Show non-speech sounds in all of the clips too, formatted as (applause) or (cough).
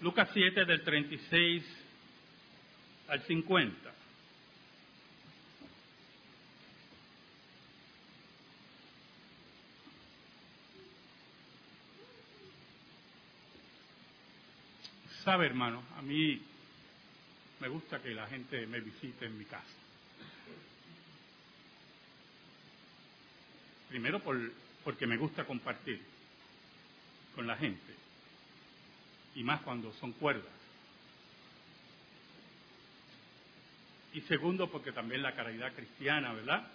Lucas 7 del 36 al 50. Sabe, hermano, a mí me gusta que la gente me visite en mi casa. Primero por, porque me gusta compartir con la gente, y más cuando son cuerdas. Y segundo, porque también la caridad cristiana, ¿verdad?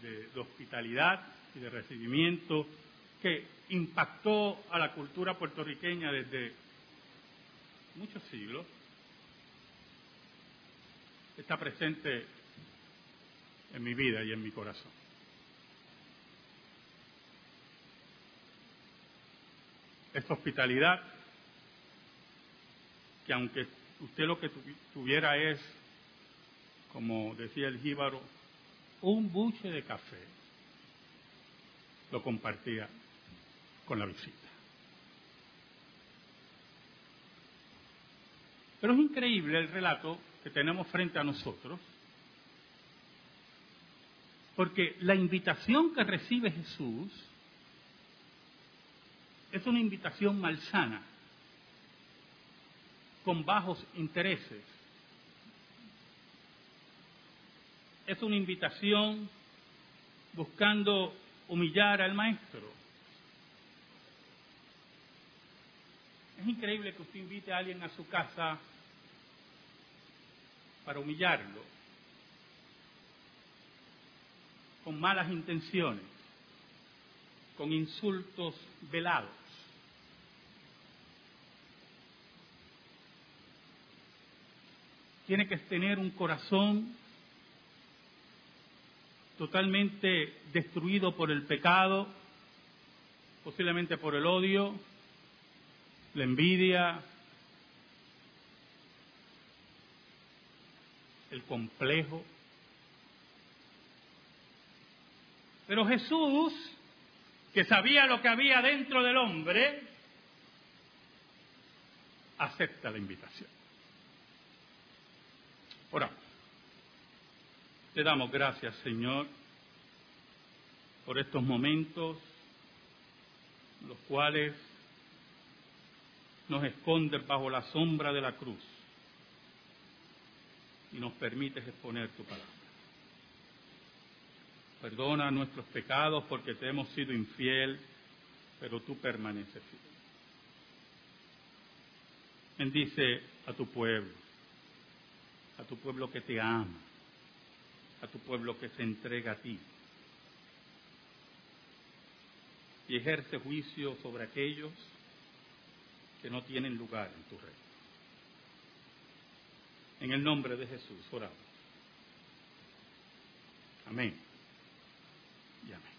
De, de hospitalidad y de recibimiento que impactó a la cultura puertorriqueña desde muchos siglos, está presente en mi vida y en mi corazón. Esta hospitalidad, que aunque usted lo que tuviera es, como decía el jíbaro, un buche de café, lo compartía con la visita. Pero es increíble el relato que tenemos frente a nosotros, porque la invitación que recibe Jesús es una invitación malsana, con bajos intereses. Es una invitación buscando humillar al maestro. Es increíble que usted invite a alguien a su casa para humillarlo, con malas intenciones, con insultos velados. Tiene que tener un corazón totalmente destruido por el pecado, posiblemente por el odio, la envidia, el complejo. Pero Jesús, que sabía lo que había dentro del hombre, acepta la invitación. Oramos. Te damos gracias, Señor, por estos momentos, los cuales nos esconden bajo la sombra de la cruz y nos permites exponer tu palabra. Perdona nuestros pecados porque te hemos sido infiel, pero tú permaneces fiel. Bendice a tu pueblo, a tu pueblo que te ama, a tu pueblo que se entrega a ti. Y ejerce juicio sobre aquellos que no tienen lugar en tu reino. En el nombre de Jesús oramos. Amén. Y amén.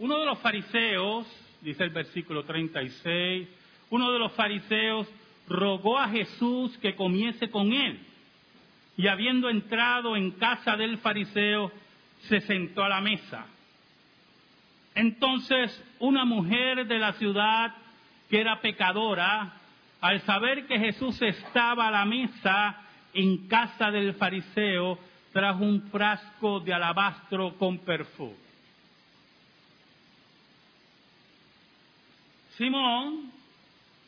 Uno de los fariseos, dice el versículo 36, uno de los fariseos rogó a Jesús que comiese con él. Y habiendo entrado en casa del fariseo, se sentó a la mesa. Entonces una mujer de la ciudad que era pecadora, al saber que Jesús estaba a la mesa en casa del fariseo, trajo un frasco de alabastro con perfume. Simón,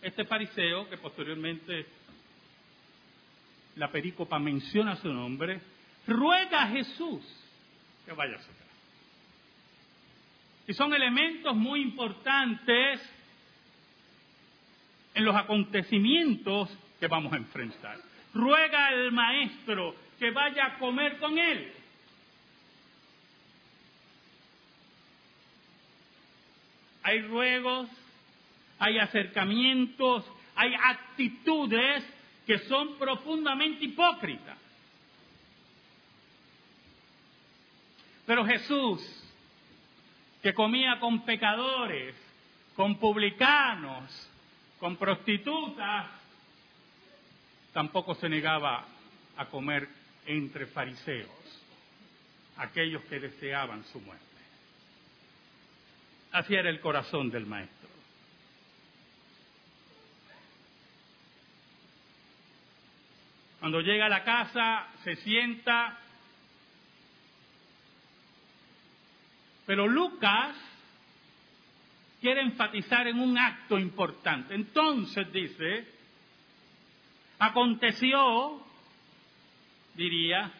este fariseo, que posteriormente la perícopa menciona su nombre, ruega a Jesús que vaya a su casa. Y son elementos muy importantes en los acontecimientos que vamos a enfrentar. Ruega al maestro que vaya a comer con él. Hay ruegos, hay acercamientos, hay actitudes que son profundamente hipócritas. Pero Jesús, que comía con pecadores, con publicanos, con prostitutas, tampoco se negaba a comer entre fariseos, aquellos que deseaban su muerte. Así era el corazón del maestro. Cuando llega a la casa, se sienta. Pero Lucas quiere enfatizar en un acto importante. Entonces dice, aconteció, diría,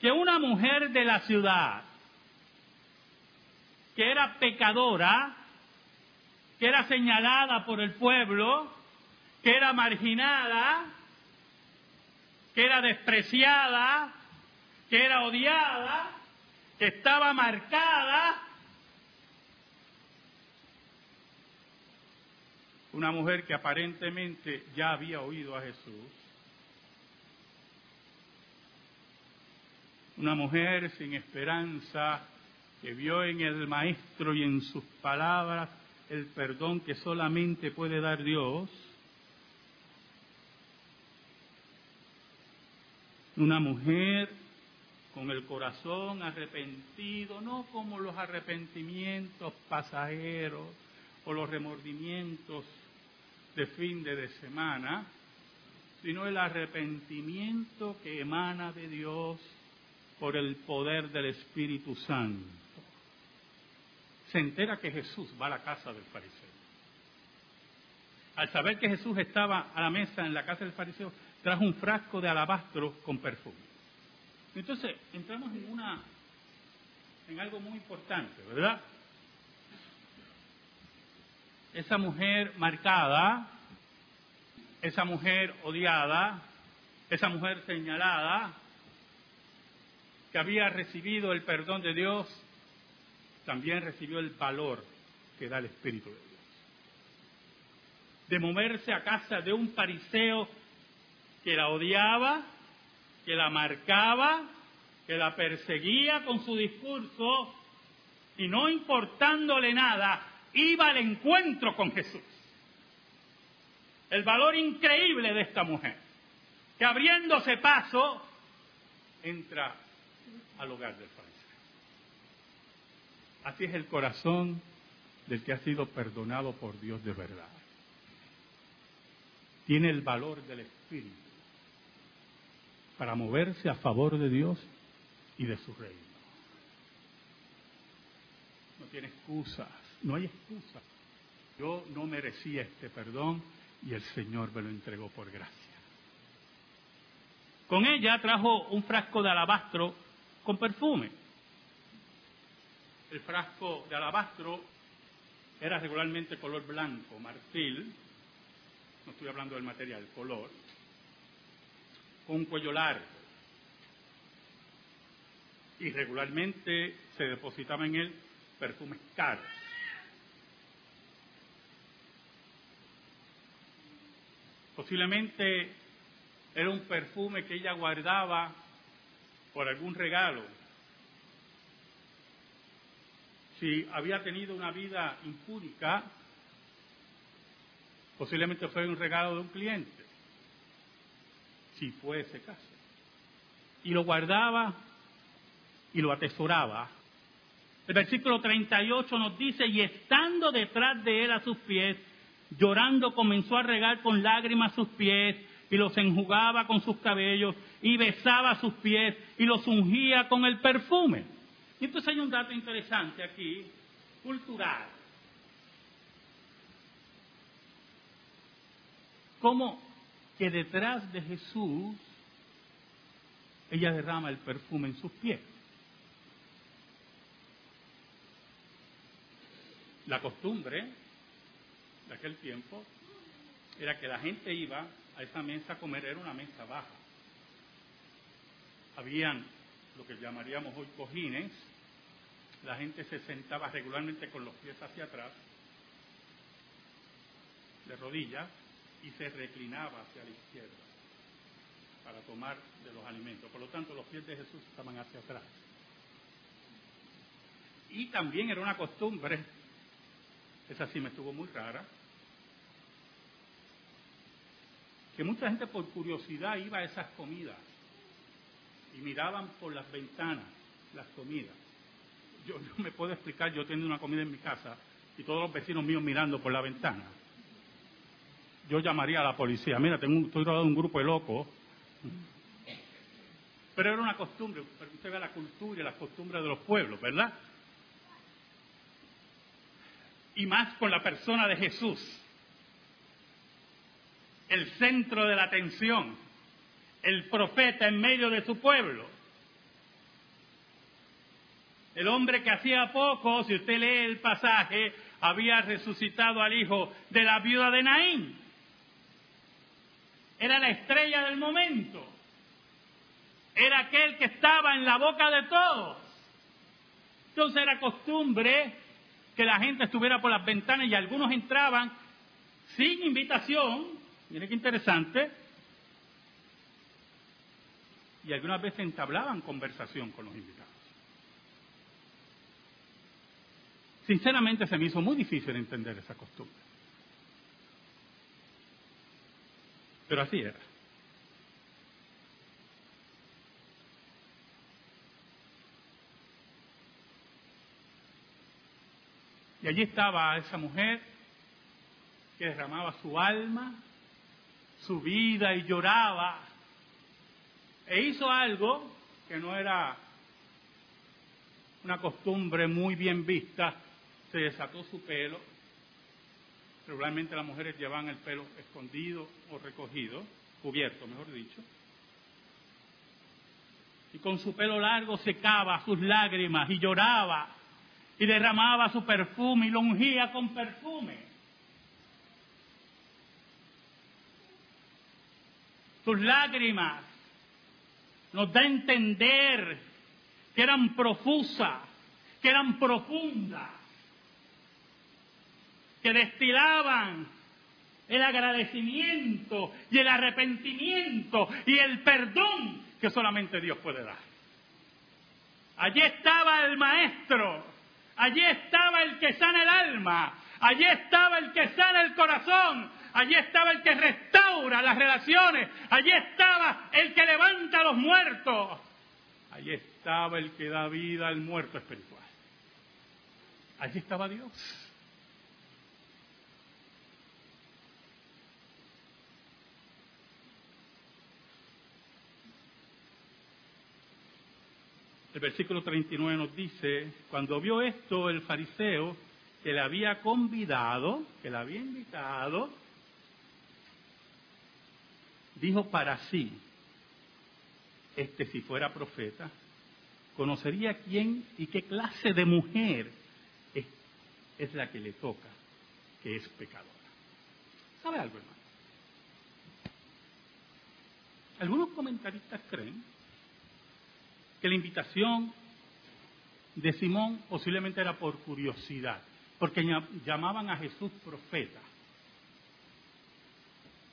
que una mujer de la ciudad, que era pecadora, que era señalada por el pueblo, que era marginada, que era despreciada, que era odiada, que estaba marcada, una mujer que aparentemente ya había oído a Jesús, una mujer sin esperanza que vio en el Maestro y en sus palabras el perdón que solamente puede dar Dios, una mujer con el corazón arrepentido, no como los arrepentimientos pasajeros o los remordimientos de fin de semana, sino el arrepentimiento que emana de Dios por el poder del Espíritu Santo. Se entera que Jesús va a la casa del fariseo. Al saber que Jesús estaba a la mesa en la casa del fariseo, trajo un frasco de alabastro con perfume. Entonces, entramos en una en algo muy importante, ¿verdad? Esa mujer marcada, esa mujer odiada, esa mujer señalada, que había recibido el perdón de Dios, también recibió el valor que da el Espíritu de Dios. De moverse a casa de un fariseo que la odiaba, que la marcaba, que la perseguía con su discurso y no importándole nada, iba al encuentro con Jesús. El valor increíble de esta mujer, que abriéndose paso, entra al hogar del fariseo. Así es el corazón del que ha sido perdonado por Dios de verdad. Tiene el valor del Espíritu para moverse a favor de Dios y de su reino. No tiene excusas, no hay excusas. Yo no merecía este perdón y el Señor me lo entregó por gracia. Con ella trajo un frasco de alabastro con perfume. El frasco de alabastro era regularmente color blanco, marfil, no estoy hablando del material, color, con un cuello largo. Y regularmente se depositaba en él perfumes caros. Posiblemente era un perfume que ella guardaba por algún regalo, si había tenido una vida impúdica, posiblemente fue un regalo de un cliente, si fue ese caso. Y lo guardaba y lo atesoraba. El versículo 38 nos dice, y estando detrás de él a sus pies, llorando comenzó a regar con lágrimas sus pies y los enjugaba con sus cabellos y besaba sus pies y los ungía con el perfume. Y entonces hay un dato interesante aquí, cultural. Como que detrás de Jesús ella derrama el perfume en sus pies. La costumbre de aquel tiempo era que la gente iba a esa mesa a comer, era una mesa baja. Habían lo que llamaríamos hoy cojines, la gente se sentaba regularmente con los pies hacia atrás, de rodillas, y se reclinaba hacia la izquierda para tomar de los alimentos. Por lo tanto, los pies de Jesús estaban hacia atrás. Y también era una costumbre, esa sí me estuvo muy rara, que mucha gente por curiosidad iba a esas comidas y miraban por las ventanas las comidas. Yo no me puedo explicar, yo tengo una comida en mi casa, y todos los vecinos míos mirando por la ventana. Yo llamaría a la policía. Mira, tengo un, estoy rodeado de un grupo de locos. Pero era una costumbre, porque usted ve la cultura y las costumbres de los pueblos, ¿verdad? Y más con la persona de Jesús, el centro de la atención, el profeta en medio de su pueblo. El hombre que hacía poco, si usted lee el pasaje, había resucitado al hijo de la viuda de Naín. Era la estrella del momento. Era aquel que estaba en la boca de todos. Entonces era costumbre que la gente estuviera por las ventanas y algunos entraban sin invitación. Miren qué interesante. Y algunas veces entablaban conversación con los invitados. Sinceramente se me hizo muy difícil entender esa costumbre. Pero así era. Y allí estaba esa mujer que derramaba su alma, su vida y lloraba. E hizo algo que no era una costumbre muy bien vista se desató su pelo. Regularmente las mujeres llevaban el pelo escondido o recogido, cubierto, mejor dicho. Y con su pelo largo secaba sus lágrimas y lloraba y derramaba su perfume y lo ungía con perfume. Sus lágrimas nos da a entender que eran profusas, que eran profundas que destilaban el agradecimiento y el arrepentimiento y el perdón que solamente Dios puede dar. Allí estaba el maestro, allí estaba el que sana el alma, allí estaba el que sana el corazón, allí estaba el que restaura las relaciones, allí estaba el que levanta a los muertos, allí estaba el que da vida al muerto espiritual. Allí estaba Dios. El versículo 39 nos dice, cuando vio esto el fariseo que le había convidado, que le había invitado, dijo para sí, este si fuera profeta, conocería quién y qué clase de mujer es, es la que le toca, que es pecadora. ¿Sabe algo, hermano? Algunos comentaristas creen que la invitación de Simón posiblemente era por curiosidad, porque llamaban a Jesús profeta.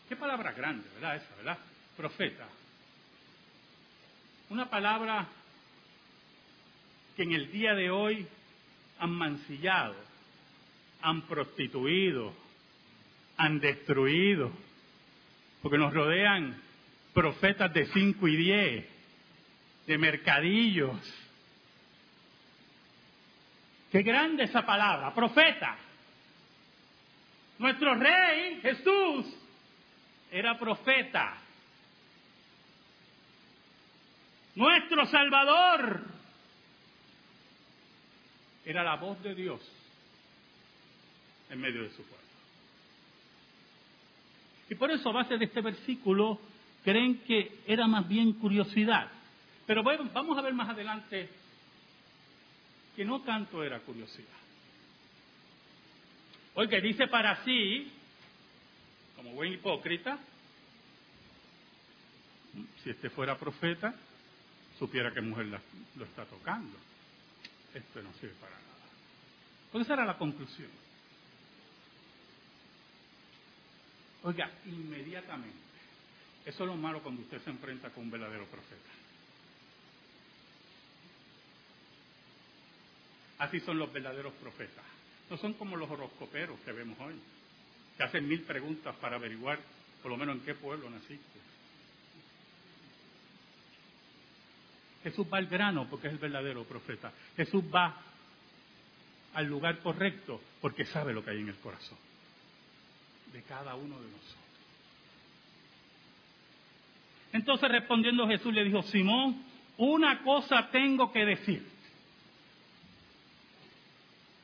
Qué palabra grande, ¿verdad? Esa, ¿verdad? Profeta. Una palabra que en el día de hoy han mancillado, han prostituido, han destruido, porque nos rodean profetas de cinco y diez, de mercadillos. Qué grande esa palabra, profeta. Nuestro rey Jesús era profeta. Nuestro Salvador era la voz de Dios en medio de su pueblo. Y por eso, a base de este versículo, creen que era más bien curiosidad. Pero vamos a ver más adelante que no tanto era curiosidad. Oye, dice para sí, como buen hipócrita, si este fuera profeta, supiera que mujer lo está tocando. Esto no sirve para nada. Pues esa era la conclusión. Oiga, inmediatamente. Eso es lo malo cuando usted se enfrenta con un verdadero profeta. Así son los verdaderos profetas. No son como los horoscoperos que vemos hoy, que hacen mil preguntas para averiguar por lo menos en qué pueblo naciste. Jesús va al grano porque es el verdadero profeta. Jesús va al lugar correcto porque sabe lo que hay en el corazón de cada uno de nosotros. Entonces respondiendo Jesús le dijo, Simón, una cosa tengo que decir.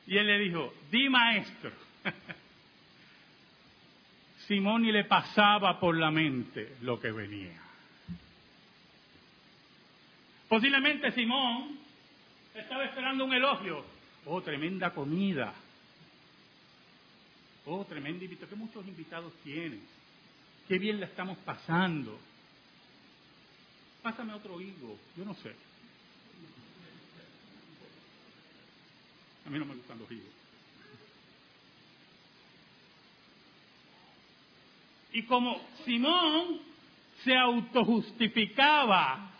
Y él le dijo, di maestro. (laughs) Simón y le pasaba por la mente lo que venía. Posiblemente Simón estaba esperando un elogio. Oh, tremenda comida. Oh, tremendo invitado. ¿Qué muchos invitados tienes? Qué bien la estamos pasando. Pásame otro higo. Yo no sé. A mí no me gustan los higos. Y como Simón se autojustificaba,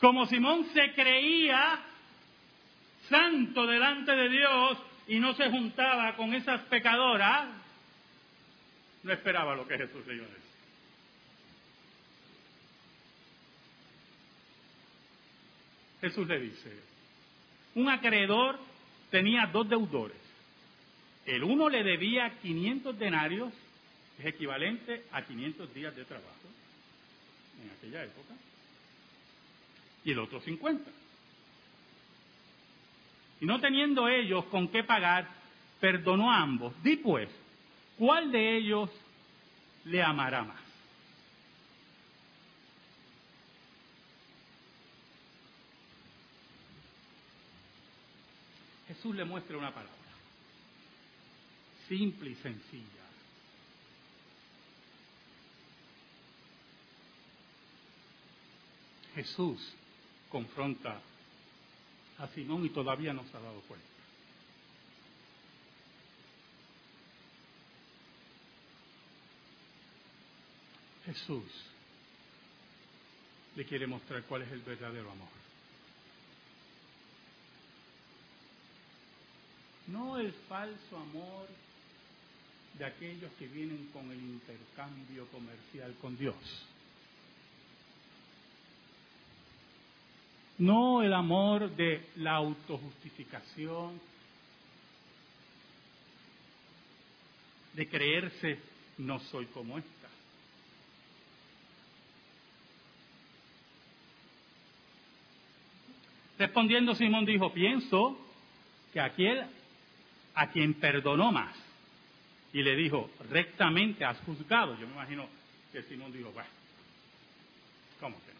como Simón se creía santo delante de Dios y no se juntaba con esas pecadoras, no esperaba lo que Jesús le iba a decir. Jesús le dice, un acreedor tenía dos deudores. El uno le debía 500 denarios, es equivalente a 500 días de trabajo en aquella época, y el otro 50. Y no teniendo ellos con qué pagar, perdonó a ambos. Di pues, ¿cuál de ellos le amará más? Jesús le muestra una palabra, simple y sencilla. Jesús confronta a Simón y todavía no se ha dado cuenta. Jesús le quiere mostrar cuál es el verdadero amor. No el falso amor de aquellos que vienen con el intercambio comercial con Dios. No el amor de la autojustificación, de creerse no soy como esta. Respondiendo Simón dijo, pienso que aquel a quien perdonó más. Y le dijo, rectamente has juzgado. Yo me imagino que Simón dijo, bueno, ¿cómo que no?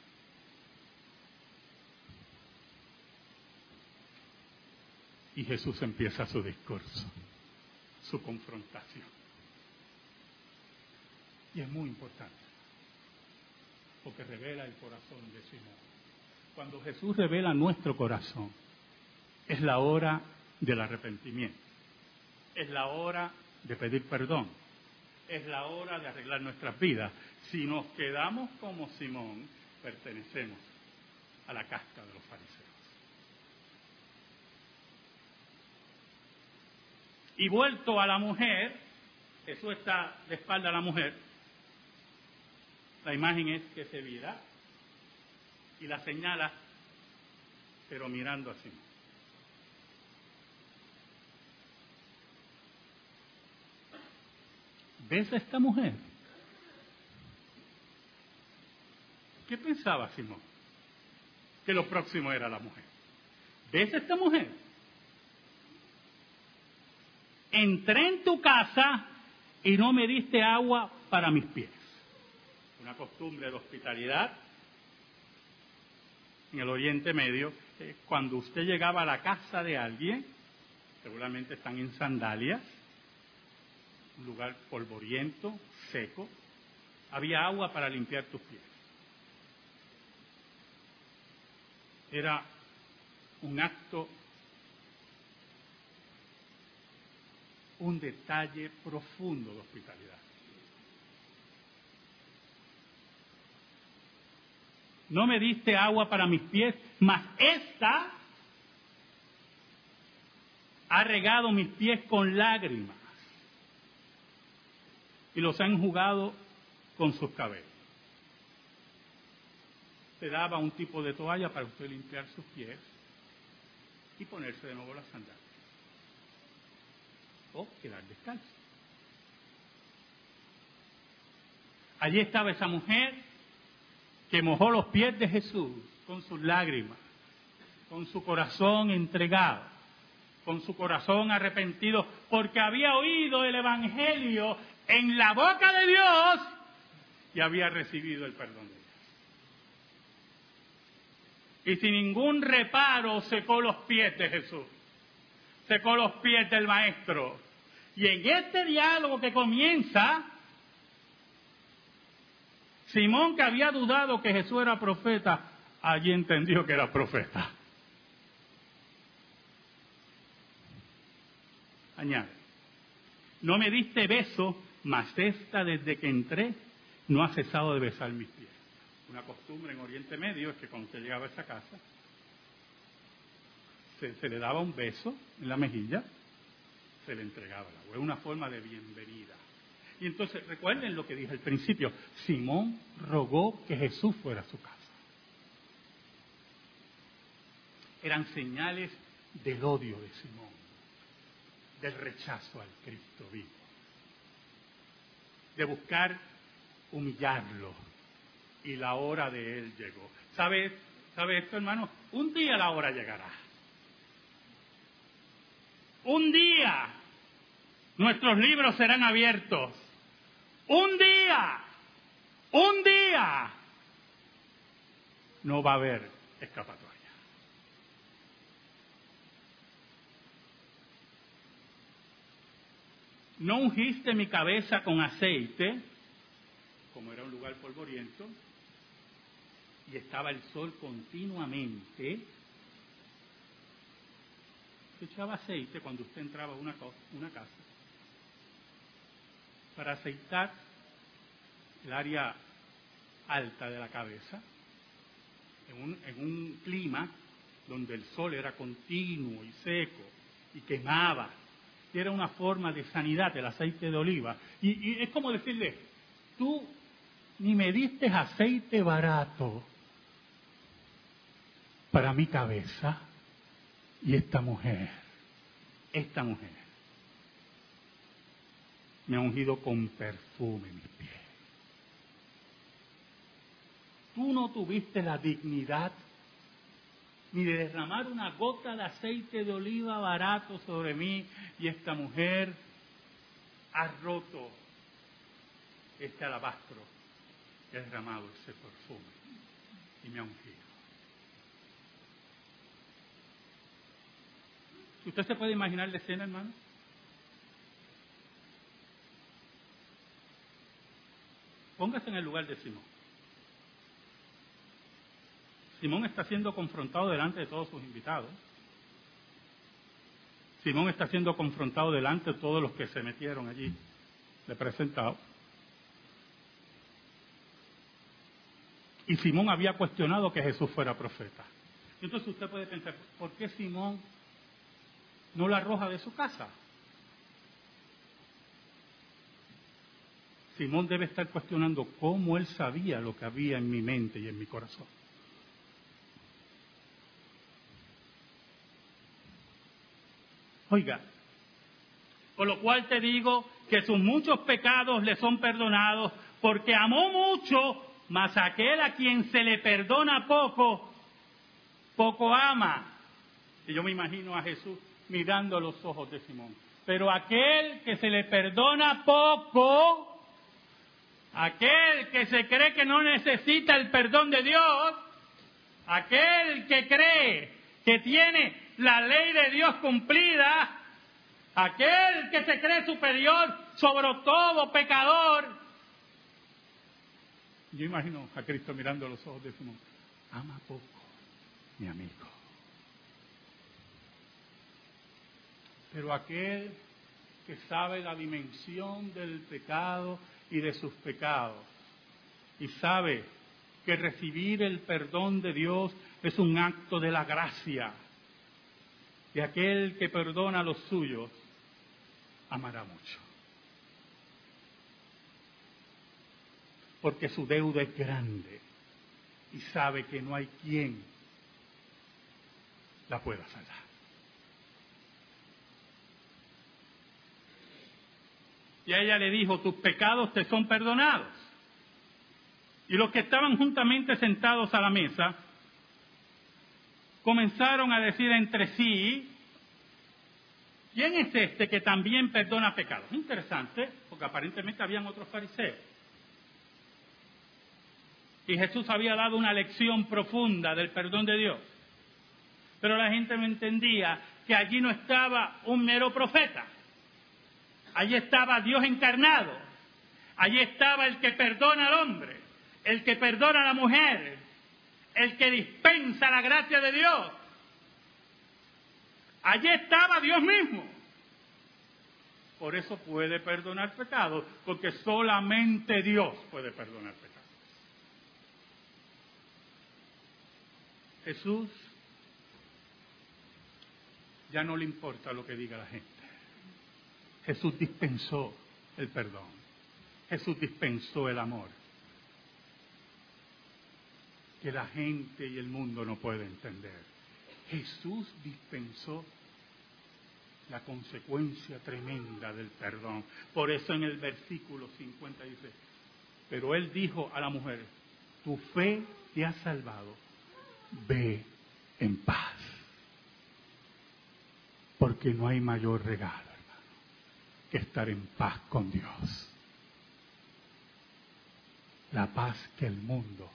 Y Jesús empieza su discurso, su confrontación. Y es muy importante, porque revela el corazón de Simón. Cuando Jesús revela nuestro corazón, es la hora del arrepentimiento es la hora de pedir perdón. Es la hora de arreglar nuestras vidas. Si nos quedamos como Simón, pertenecemos a la casta de los fariseos. Y vuelto a la mujer, Jesús está de espalda a la mujer, la imagen es que se vira y la señala, pero mirando a Simón. ¿Ves a esta mujer? ¿Qué pensaba Simón? Que lo próximo era la mujer. ¿Ves a esta mujer? Entré en tu casa y no me diste agua para mis pies. Una costumbre de hospitalidad en el Oriente Medio, cuando usted llegaba a la casa de alguien, seguramente están en sandalias, lugar polvoriento, seco, había agua para limpiar tus pies. Era un acto, un detalle profundo de hospitalidad. No me diste agua para mis pies, mas esta ha regado mis pies con lágrimas y los han jugado con sus cabellos. Se daba un tipo de toalla para usted limpiar sus pies y ponerse de nuevo las sandalias. o quedar descalzo. Allí estaba esa mujer que mojó los pies de Jesús con sus lágrimas, con su corazón entregado, con su corazón arrepentido, porque había oído el Evangelio en la boca de Dios y había recibido el perdón de Dios. Y sin ningún reparo secó los pies de Jesús, secó los pies del Maestro. Y en este diálogo que comienza, Simón, que había dudado que Jesús era profeta, allí entendió que era profeta. Añade, no me diste beso, mas esta desde que entré no ha cesado de besar mis pies. Una costumbre en Oriente Medio es que cuando usted llegaba a esa casa, se, le daba un beso en la mejilla, se le entregaba la agua. Una forma de bienvenida. Y entonces, recuerden lo que dije al principio, Simón rogó que Jesús fuera a su casa. Eran señales del odio de Simón, del rechazo al Cristo vivo, de buscar humillarlo. Y la hora de él llegó. ¿Sabe, ¿Sabe esto, hermano? Un día la hora llegará. Un día nuestros libros serán abiertos un día, un día, no va a haber escapatoria. No ungiste mi cabeza con aceite, como era un lugar polvoriento, y estaba el sol continuamente. Echaba aceite cuando usted entraba a una, una casa para aceitar el área alta de la cabeza, en un clima donde el sol era continuo y seco y quemaba. Y era una forma de sanidad el aceite de oliva. Y, y, es como decirle, tú ni me diste aceite barato para mi cabeza y esta mujer, esta mujer me ha ungido con perfume mis pies. Tú no tuviste la dignidad ni de derramar una gota de aceite de oliva barato sobre mí y esta mujer ha roto este alabastro y derramado ese perfume y me ha ungido. ¿Usted se puede imaginar la escena, hermano? Póngase en el lugar de Simón. Simón está siendo confrontado delante de todos sus invitados. Simón está siendo confrontado delante de todos los que se metieron allí, le presentado. Y Simón había cuestionado que Jesús fuera profeta. Entonces usted puede pensar, ¿por qué Simón no la arroja de su casa? Simón debe estar cuestionando cómo él sabía lo que había en mi mente y en mi corazón. Oiga, por lo cual te digo que sus muchos pecados le son perdonados, porque amó mucho, mas aquel a quien se le perdona poco, poco ama. Y yo me imagino a Jesús mirando los ojos de Simón. Pero aquel que se le perdona poco, aquel que se cree que no necesita el perdón de Dios, aquel que cree que tiene la ley de Dios cumplida, aquel que se cree superior sobre todo pecador. Yo imagino a Cristo mirando los ojos de Simón, ama poco, mi amigo. Pero aquel que sabe la dimensión del pecado y de sus pecados. Y sabe que recibir el perdón de Dios es un acto de la gracia. Y aquel que perdona a los suyos amará mucho. Porque su deuda es grande y sabe que no hay quien la pueda salvar. Y a ella le dijo, tus pecados te son perdonados. Y los que estaban juntamente sentados a la mesa comenzaron a decir entre sí, ¿quién es este que también perdona pecados? Interesante, porque aparentemente habían otros fariseos. Y Jesús había dado una lección profunda del perdón de Dios. Pero la gente no entendía que allí no estaba un mero profeta. Allí estaba Dios encarnado. Allí estaba el que perdona al hombre, el que perdona a la mujer, el que dispensa la gracia de Dios. Allí estaba Dios mismo. Por eso puede perdonar pecados, porque solamente Dios puede perdonar pecados. Jesús ya no le importa lo que diga la gente. Jesús dispensó el perdón. Jesús dispensó el amor. Que la gente y el mundo no puede entender. Jesús dispensó la consecuencia tremenda del perdón. Por eso en el versículo 50 dice, pero él dijo a la mujer, tu fe te ha salvado, ve en paz. Porque no hay mayor regalo, hermano, que estar en paz con Dios. La paz que el mundo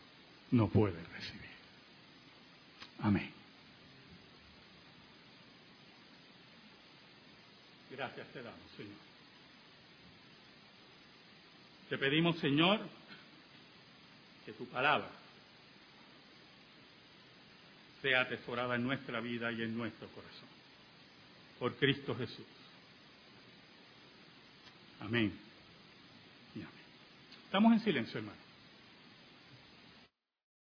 no puede recibir. Amén. Gracias te damos, Señor. Te pedimos, Señor, que tu palabra sea atesorada en nuestra vida y en nuestro corazón. Por Cristo Jesús. Amén. Y amén. Estamos en silencio, hermano.